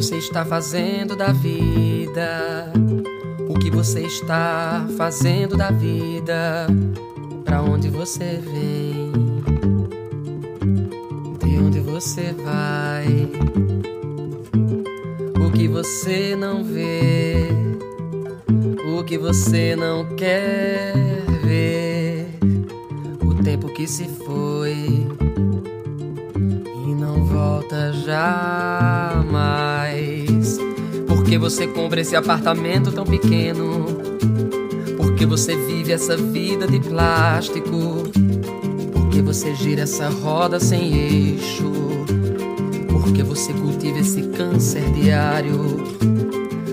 você está fazendo da vida? O que você está fazendo da vida? Para onde você vem? De onde você vai? O que você não vê? O que você não quer ver? O tempo que se foi e não volta jamais. Você compra esse apartamento tão pequeno? Por que você vive essa vida de plástico? Por que você gira essa roda sem eixo? Por que você cultiva esse câncer diário?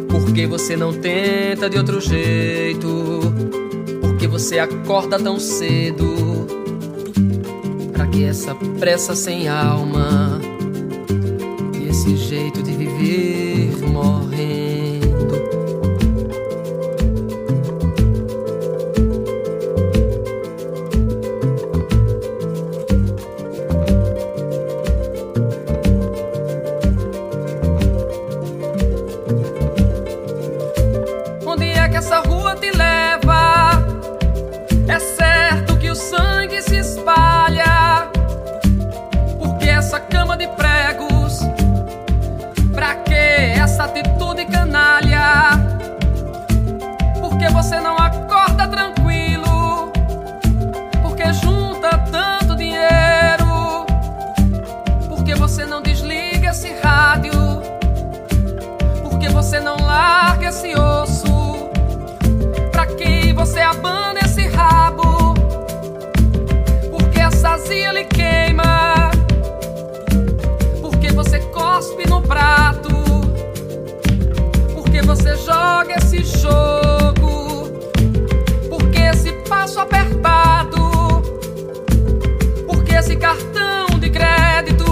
Por que você não tenta de outro jeito? Por que você acorda tão cedo? Pra que essa pressa sem alma? E esse jeito de viver cartão de crédito?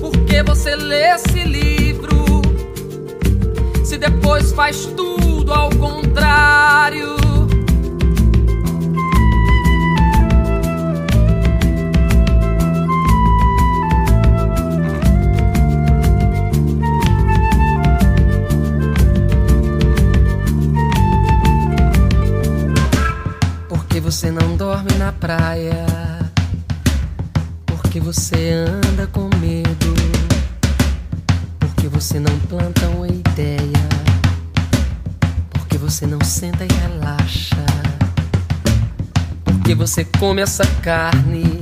Porque você lê esse livro? Se depois faz tudo ao contrário. Você não dorme na praia? Você anda com medo? Porque você não planta uma ideia? Porque você não senta e relaxa? Porque você come essa carne?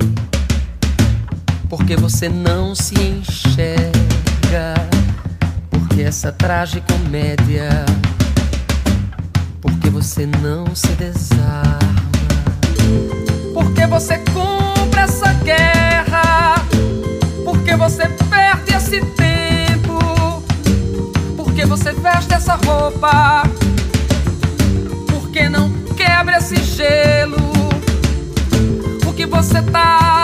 Porque você não se enxerga? Porque essa tragicomédia? Porque você não se desarma? Porque você compra você perde esse tempo? Porque você veste essa roupa? Porque não quebra esse gelo? O que você tá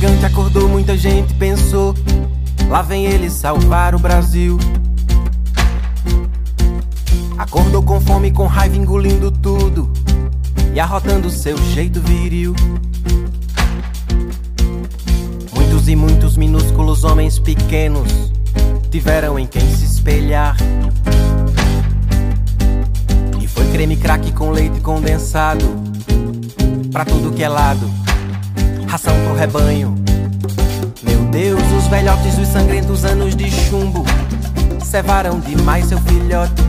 gigante acordou, muita gente pensou. Lá vem ele salvar o Brasil. Acordou com fome, com raiva, engolindo tudo e arrotando seu jeito viril. Muitos e muitos minúsculos homens pequenos tiveram em quem se espelhar. E foi creme crack com leite condensado pra tudo que é lado, ração pro rebanho. Meu Deus, os velhotes dos sangrentos anos de chumbo cevaram demais seu filhote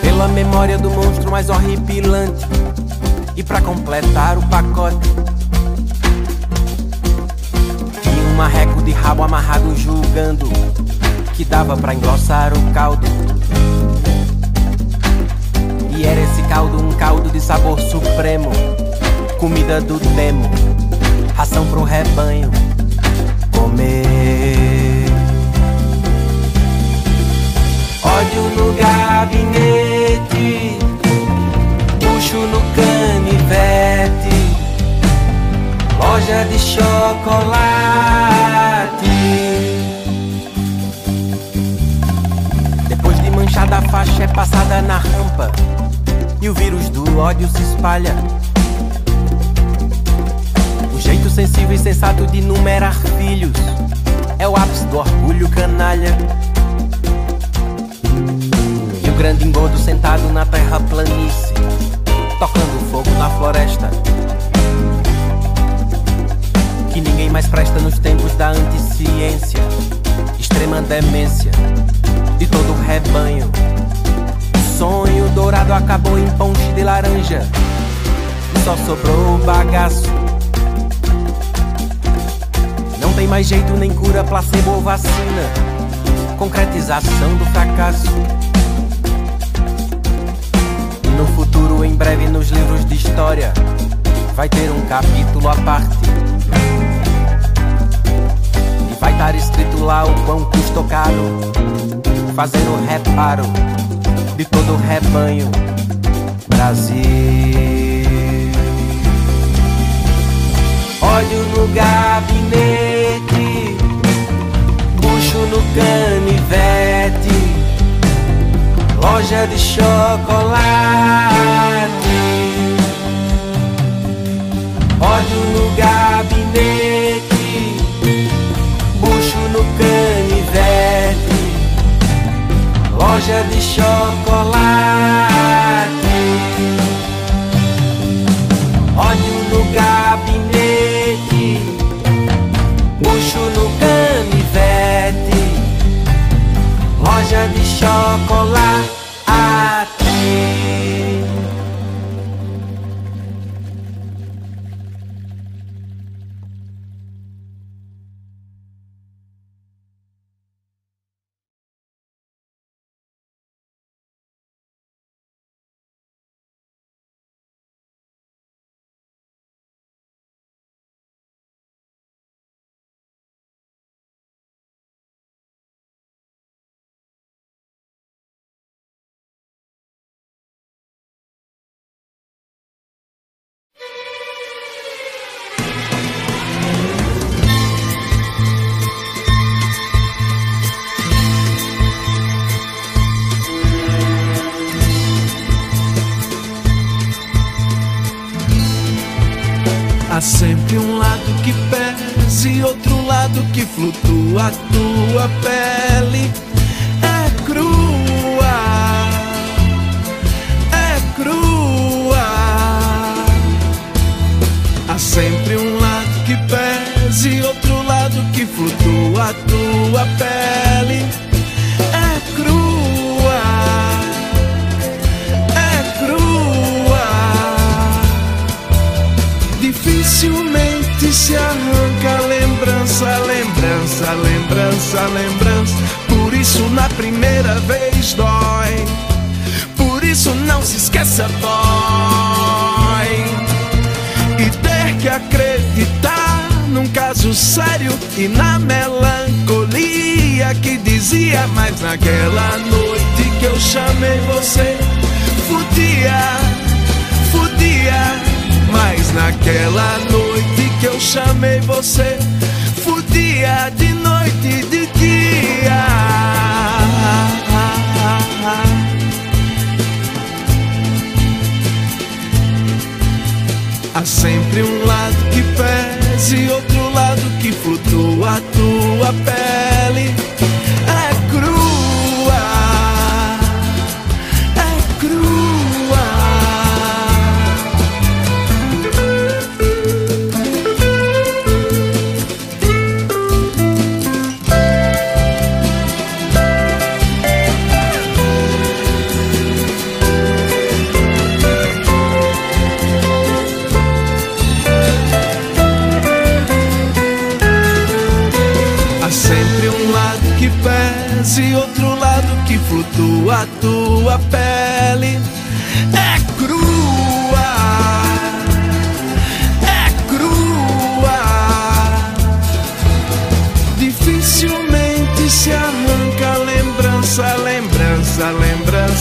pela memória do monstro mais horripilante. E para completar o pacote, tinha um marreco de rabo amarrado julgando que dava para engrossar o caldo. E era esse caldo um caldo de sabor supremo, comida do demo, ração pro rebanho comer. Ódio no gabinete, puxo no canivete, loja de chocolate. Depois de manchada a faixa é passada na rampa e o vírus do ódio se espalha. Sensível e sensato de numerar filhos é o ápice do orgulho canalha grande engodo sentado na terra planície, tocando fogo na floresta. Que ninguém mais presta nos tempos da anticiência, extrema demência de todo o rebanho. O sonho dourado acabou em ponte de laranja, e só sobrou o bagaço. Tem mais jeito nem cura, placebo ou vacina, concretização do fracasso. No futuro, em breve, nos livros de história, vai ter um capítulo à parte. E vai estar escrito lá o quão custou caro, fazendo reparo de todo o rebanho Brasil. Olho no gabinete, puxo no canivete loja de chocolate. Olho no gabinete, bucho no canivete, loja de chocolate. Chocolate. Há sempre um lado que pesa e outro lado que flutua. A tua pele é crua, é crua. Há sempre um lado que pesa e outro lado que flutua. A tua pele se arranca lembrança, lembrança, lembrança, lembrança. Por isso na primeira vez dói. Por isso não se esqueça, dói. E ter que acreditar num caso sério e na melancolia que dizia, mas naquela noite que eu chamei você, fudia, fudia Mas naquela noite que eu chamei você, fudia de noite e de dia. Há sempre um lado que pesa e outro lado que flutua a tua pele.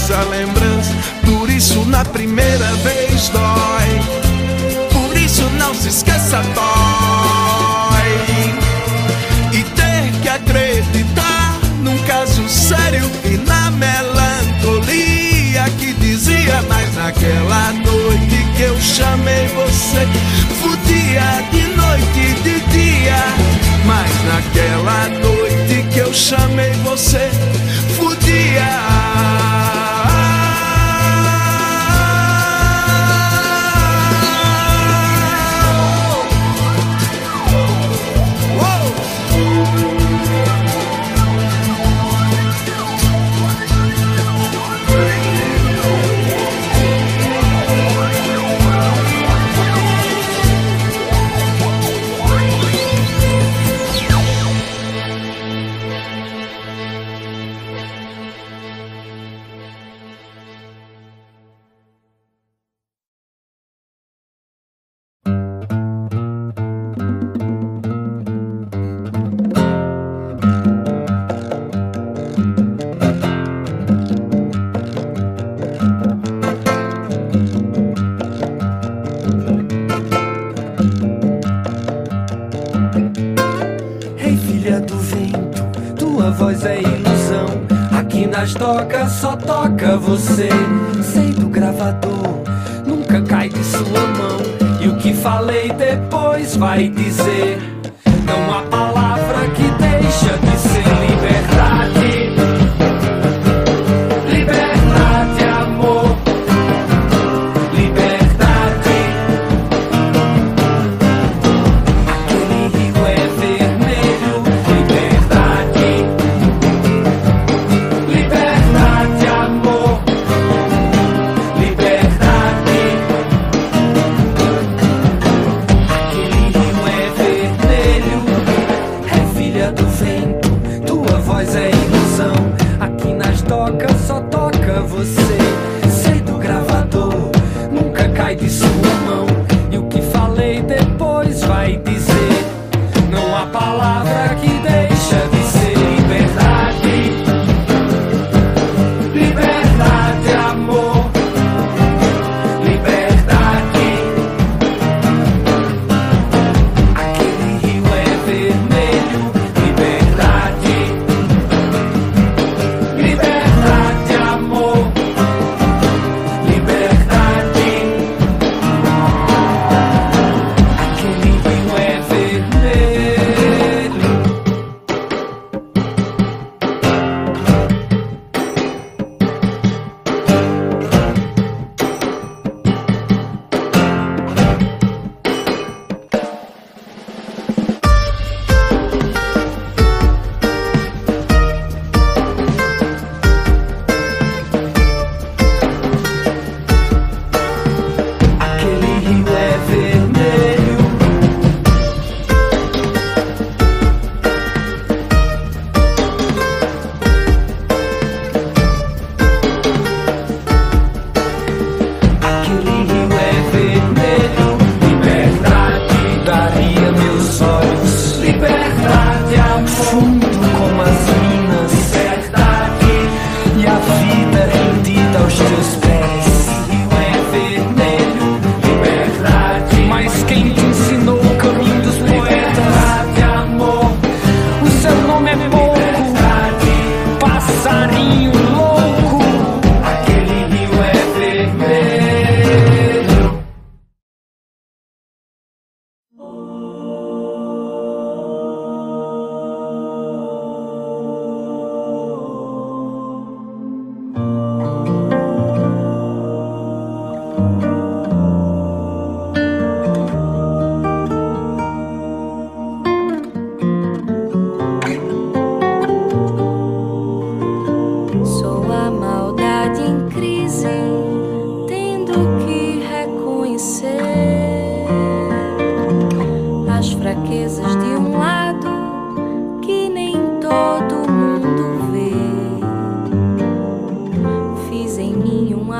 Lembrança, lembrança. Por isso na primeira vez dói. Por isso não se esqueça, dói e ter que acreditar num caso sério e na melancolia que dizia, mas naquela noite que eu chamei você, fudia de noite e de dia. Mas naquela noite que eu chamei você, fudia. Tocas só toca você. Sei do gravador, nunca cai de sua mão. E o que falei depois vai dizer.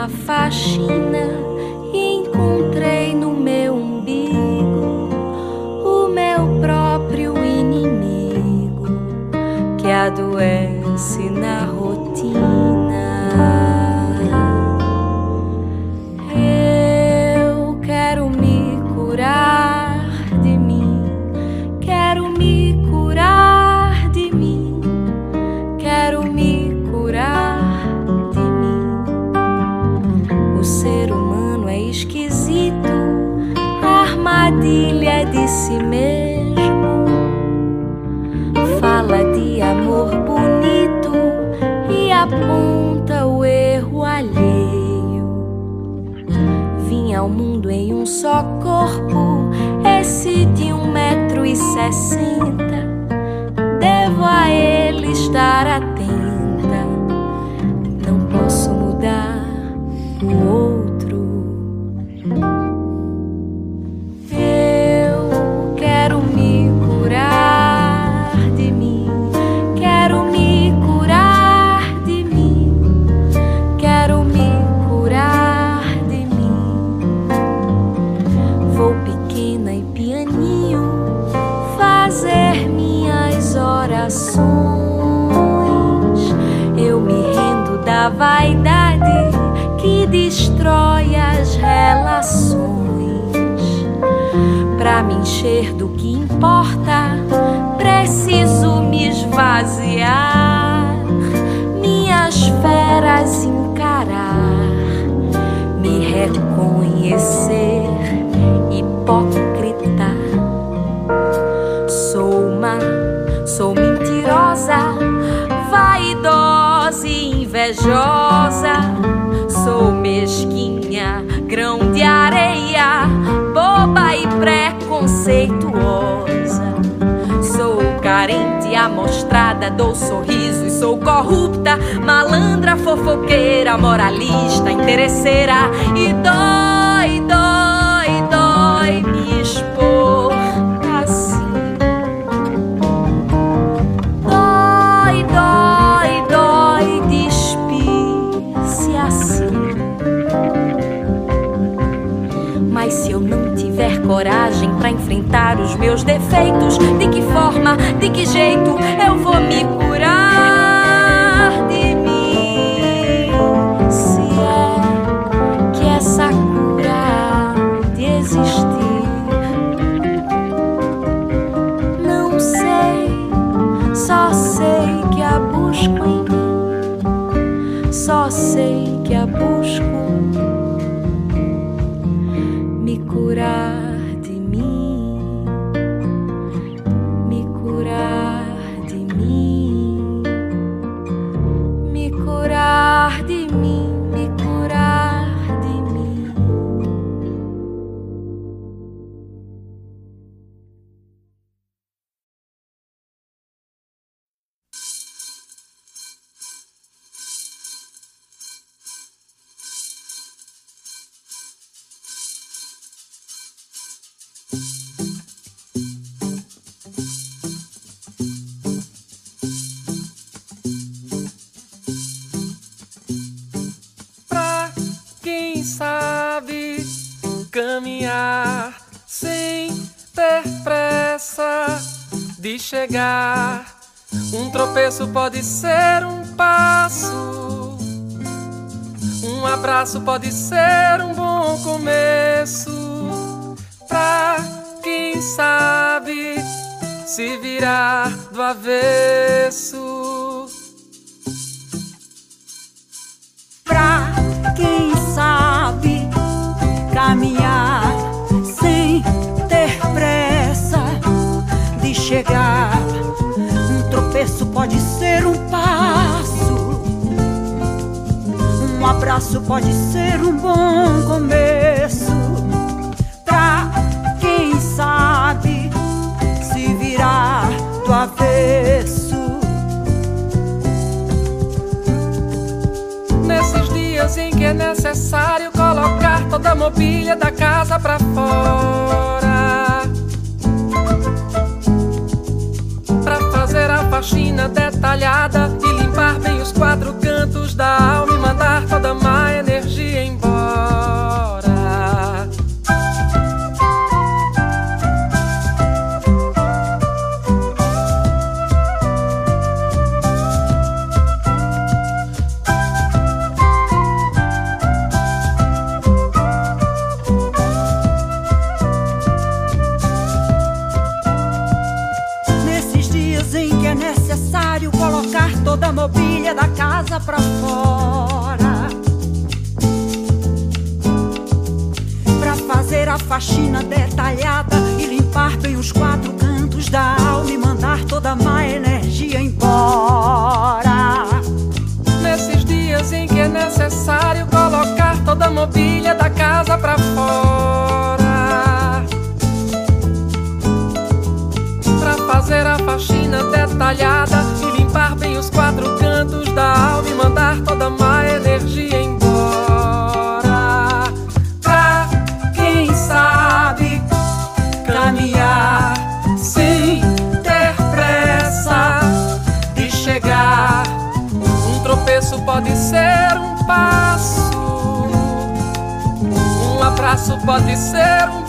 faxina e encontrei no meu umbigo o meu próprio inimigo que adoece na rua. sinta, devo a ele estar atento. caminhar sem ter pressa de chegar. Um tropeço pode ser um passo, um abraço pode ser um bom começo. Pra quem sabe se virar do avesso. sem ter pressa de chegar. Um tropeço pode ser um passo, um abraço pode ser um bom começo. Pra quem sabe se virar tua vez. Em que é necessário colocar toda a mobília da casa pra fora. Pra fazer a faxina detalhada e limpar bem os quatro cantos da alma e mandar toda a faxina detalhada e limpar bem os quatro cantos da alma e mandar toda a má energia embora. Nesses dias em que é necessário colocar toda a mobília da casa pra fora pode ser um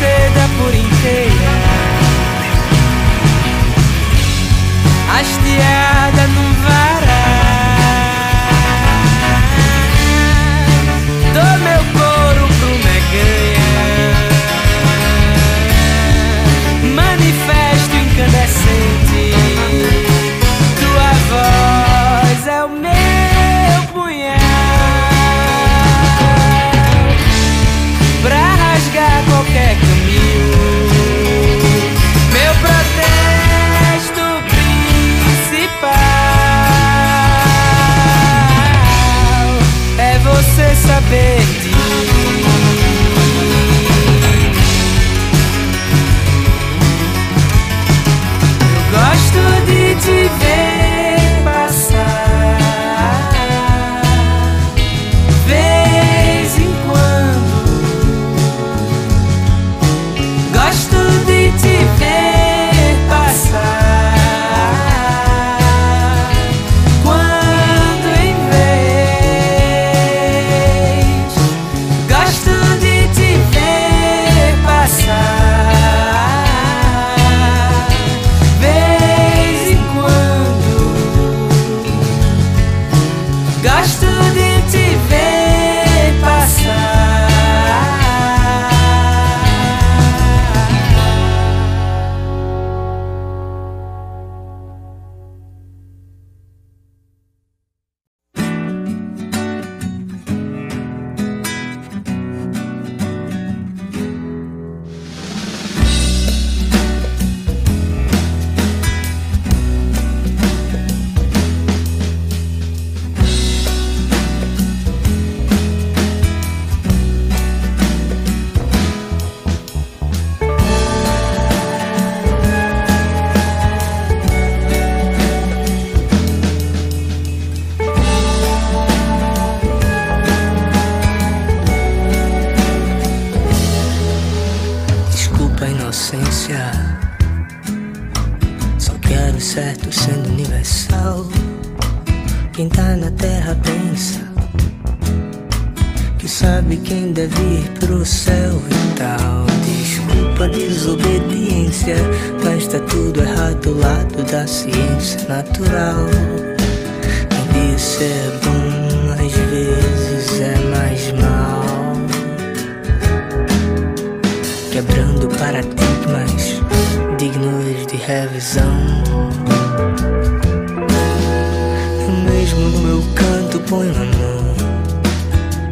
seda por inteira. Hasteada num varal. Dou meu couro pro meganha Manifesto incandescente. Tua voz certo sendo universal. Quem tá na terra pensa que sabe quem deve ir pro céu e tal. Desculpa a desobediência, mas tá tudo errado do lado da ciência natural. Quem disse é bom, às vezes é mais mal. Quebrando paradigmas dignos de revisão. Eu mesmo no meu canto ponho a mão.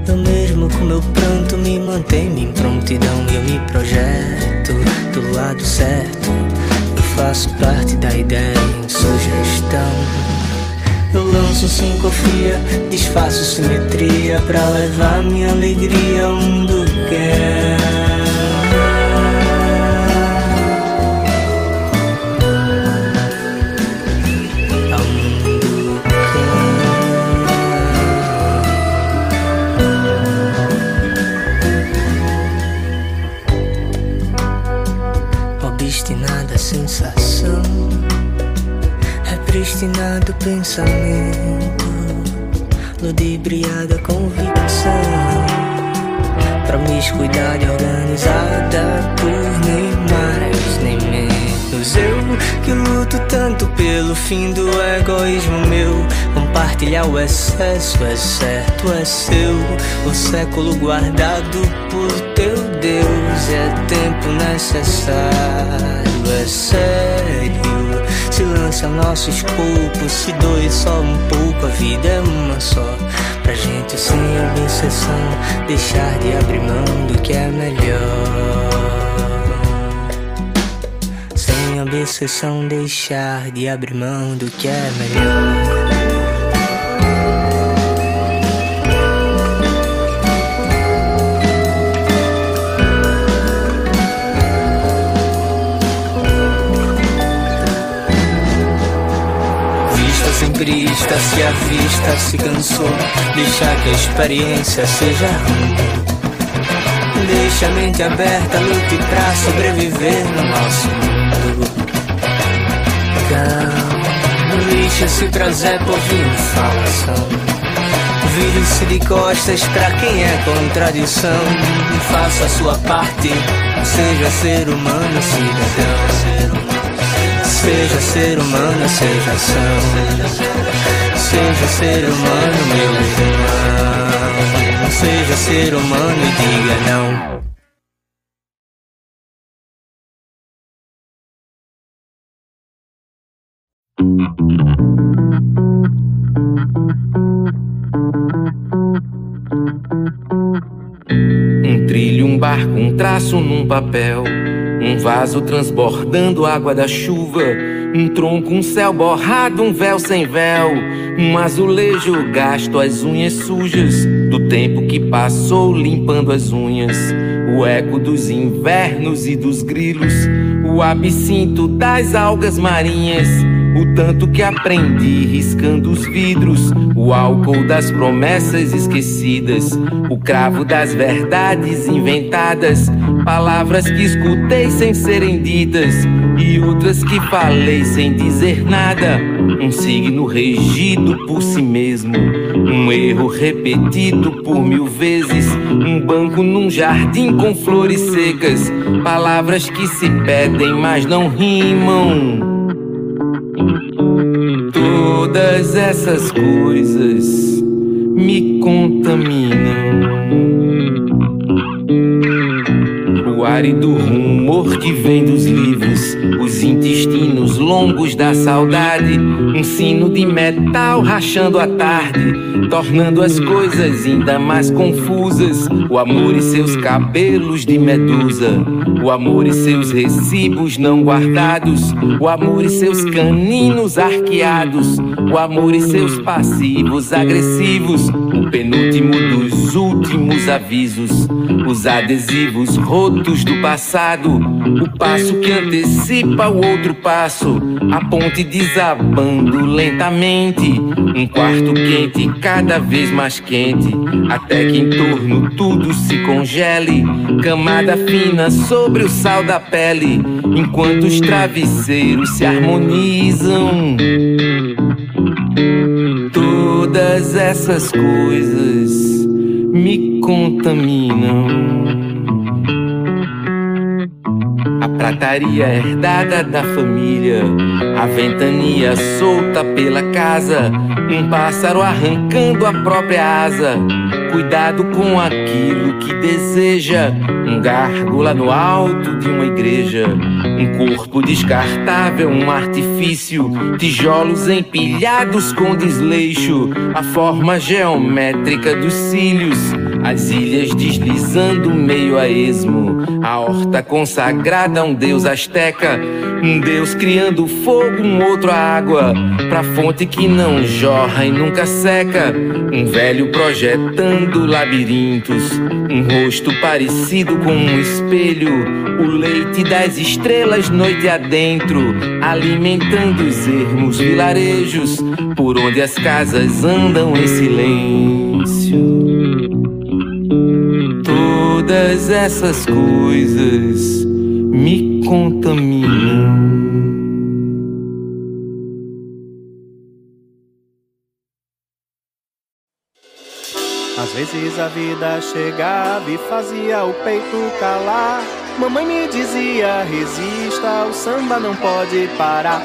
Eu mesmo com meu pranto me mantenho em prontidão e eu me projeto do lado certo. Eu faço parte da ideia em sugestão. Eu lanço sincofia, desfaço simetria pra levar minha alegria onde quer. Sensação, repristinado pensamento, ludibriada convicção, promiscuidade organizada por nem Eu que luto tanto pelo fim do egoísmo meu, compartilhar o excesso é certo, é seu, o século guardado por teu Deus, é tempo necessário é sério. Se lança nosso escopo, se doe só um pouco, a vida é uma só. Pra gente sem obsessão, deixar de abrir mão do que é melhor. Sem obsessão, deixar de abrir mão do que é melhor. brista, se a vista se cansou, deixa que a experiência seja ruim. Deixa a mente aberta, lute pra sobreviver no nosso mundo. Não lixa-se pra Zé Povinho falação. Vire-se de costas pra quem é contradição. Faça a sua parte, seja ser humano, cidadão. Seja ser humano, seja ação. Seja ser humano, meu irmão. Seja ser humano e diga não. Um barco, um traço num papel um vaso transbordando água da chuva, um tronco, um céu borrado, um véu sem véu, um azulejo gasto, as unhas sujas do tempo que passou limpando as unhas, o eco dos invernos e dos grilos, o absinto das algas marinhas o tanto que aprendi riscando os vidros, o álcool das promessas esquecidas, o cravo das verdades inventadas, palavras que escutei sem serem ditas e outras que falei sem dizer nada. Um signo regido por si mesmo, um erro repetido por mil vezes, um banco num jardim com flores secas, palavras que se pedem, mas não rimam. Todas essas coisas me contaminam. O árido rumor que vem dos livros, os intestinos longos da saudade, um sino de metal rachando a tarde, tornando as coisas ainda mais confusas. O amor e seus cabelos de medusa, o amor e seus recibos não guardados, o amor e seus caninos arqueados, o amor e seus passivos agressivos, o penúltimo dos últimos os avisos, os adesivos rotos do passado, o passo que antecipa o outro passo, a ponte desabando lentamente, um quarto quente cada vez mais quente, até que em torno tudo se congele, camada fina sobre o sal da pele, enquanto os travesseiros se harmonizam. Todas essas coisas me contaminam. A prataria herdada da família, a ventania solta pela casa, um pássaro arrancando a própria asa. Cuidado com aquilo que deseja, um gárgula no alto de uma igreja, um corpo descartável, um artifício, tijolos empilhados com desleixo, a forma geométrica dos cílios, as ilhas deslizando meio a esmo, a horta consagrada a um deus asteca, um deus criando fogo, um outro a água, pra fonte que não jorra e nunca seca, um velho projetando labirintos, um rosto parecido com um espelho, o leite das estrelas noite adentro, alimentando os ermos vilarejos, por onde as casas andam em silêncio. Todas essas coisas me contaminam. Às vezes a vida chegava e fazia o peito calar. Mamãe me dizia: resista, o samba não pode parar.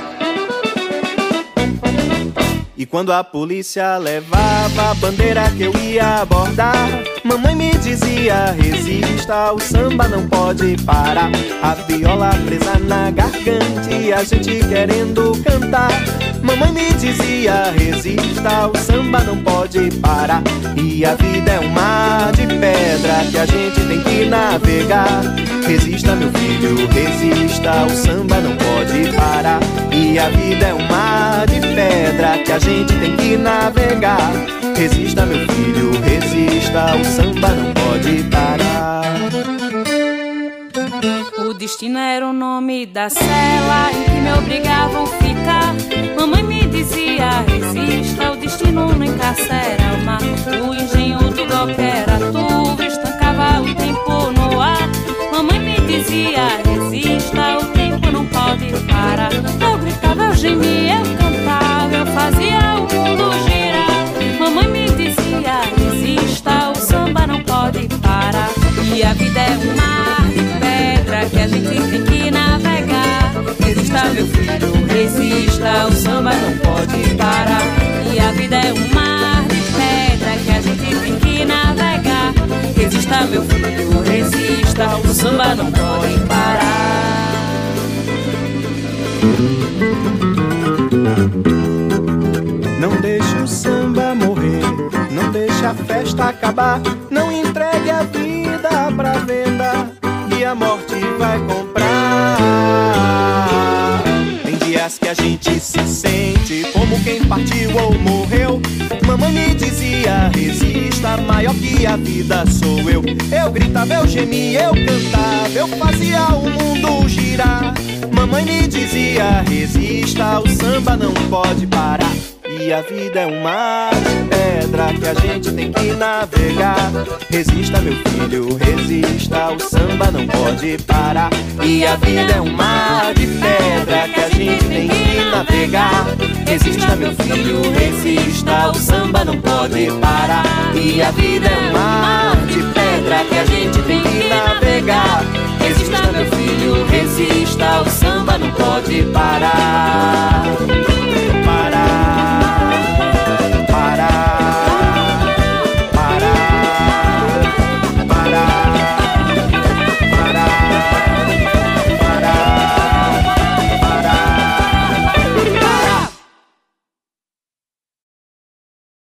E quando a polícia levava a bandeira que eu ia abordar, mamãe me dizia: resista, o samba não pode parar. A viola presa na garganta e a gente querendo cantar. Mamãe me dizia: resista, o samba não pode parar. E a vida é um mar de pedra que a gente tem que navegar. Resista, meu filho, resista, o samba não pode parar. E a vida é um mar pedra que a gente tem que navegar. Resista, meu filho, resista, o samba não pode parar. O destino era o nome da cela em que me obrigavam ficar. Mamãe me dizia: resista, o destino não encarcera o mar. O engenho do golpe era turvo, estancava o tempo no ar. Mamãe me dizia: resista, o tempo não pode parar. Eu gritava, eu gemia, eu cantava, fazia o mundo girar. Mamãe me dizia: resista, o samba não pode parar. E a vida é um mar de pedra que a gente tem que navegar. Resista, meu filho, resista, o samba não pode parar. E a vida é um mar de pedra que a gente tem que navegar. Resista, meu filho, resista, o samba não pode parar. Não deixe o samba morrer, não deixe a festa acabar. Não entregue a vida pra venda e a morte vai comprar. Tem dias que a gente se sente como quem partiu ou morreu. Mamãe me dizia: resista, maior que a vida sou eu. Eu gritava, eu gemia, eu cantava, eu fazia o mundo girar. Mamãe me dizia: resista, o samba não pode parar. E a vida é um mar de pedra que a gente tem que navegar. Resista, meu filho, resista, o samba não pode parar. E a vida é um mar de pedra que a gente tem que navegar. Resista, meu filho, resista, o samba não pode parar. E a vida é um mar de pedra que a gente tem que navegar. Resista, meu filho, resista, o samba não pode parar.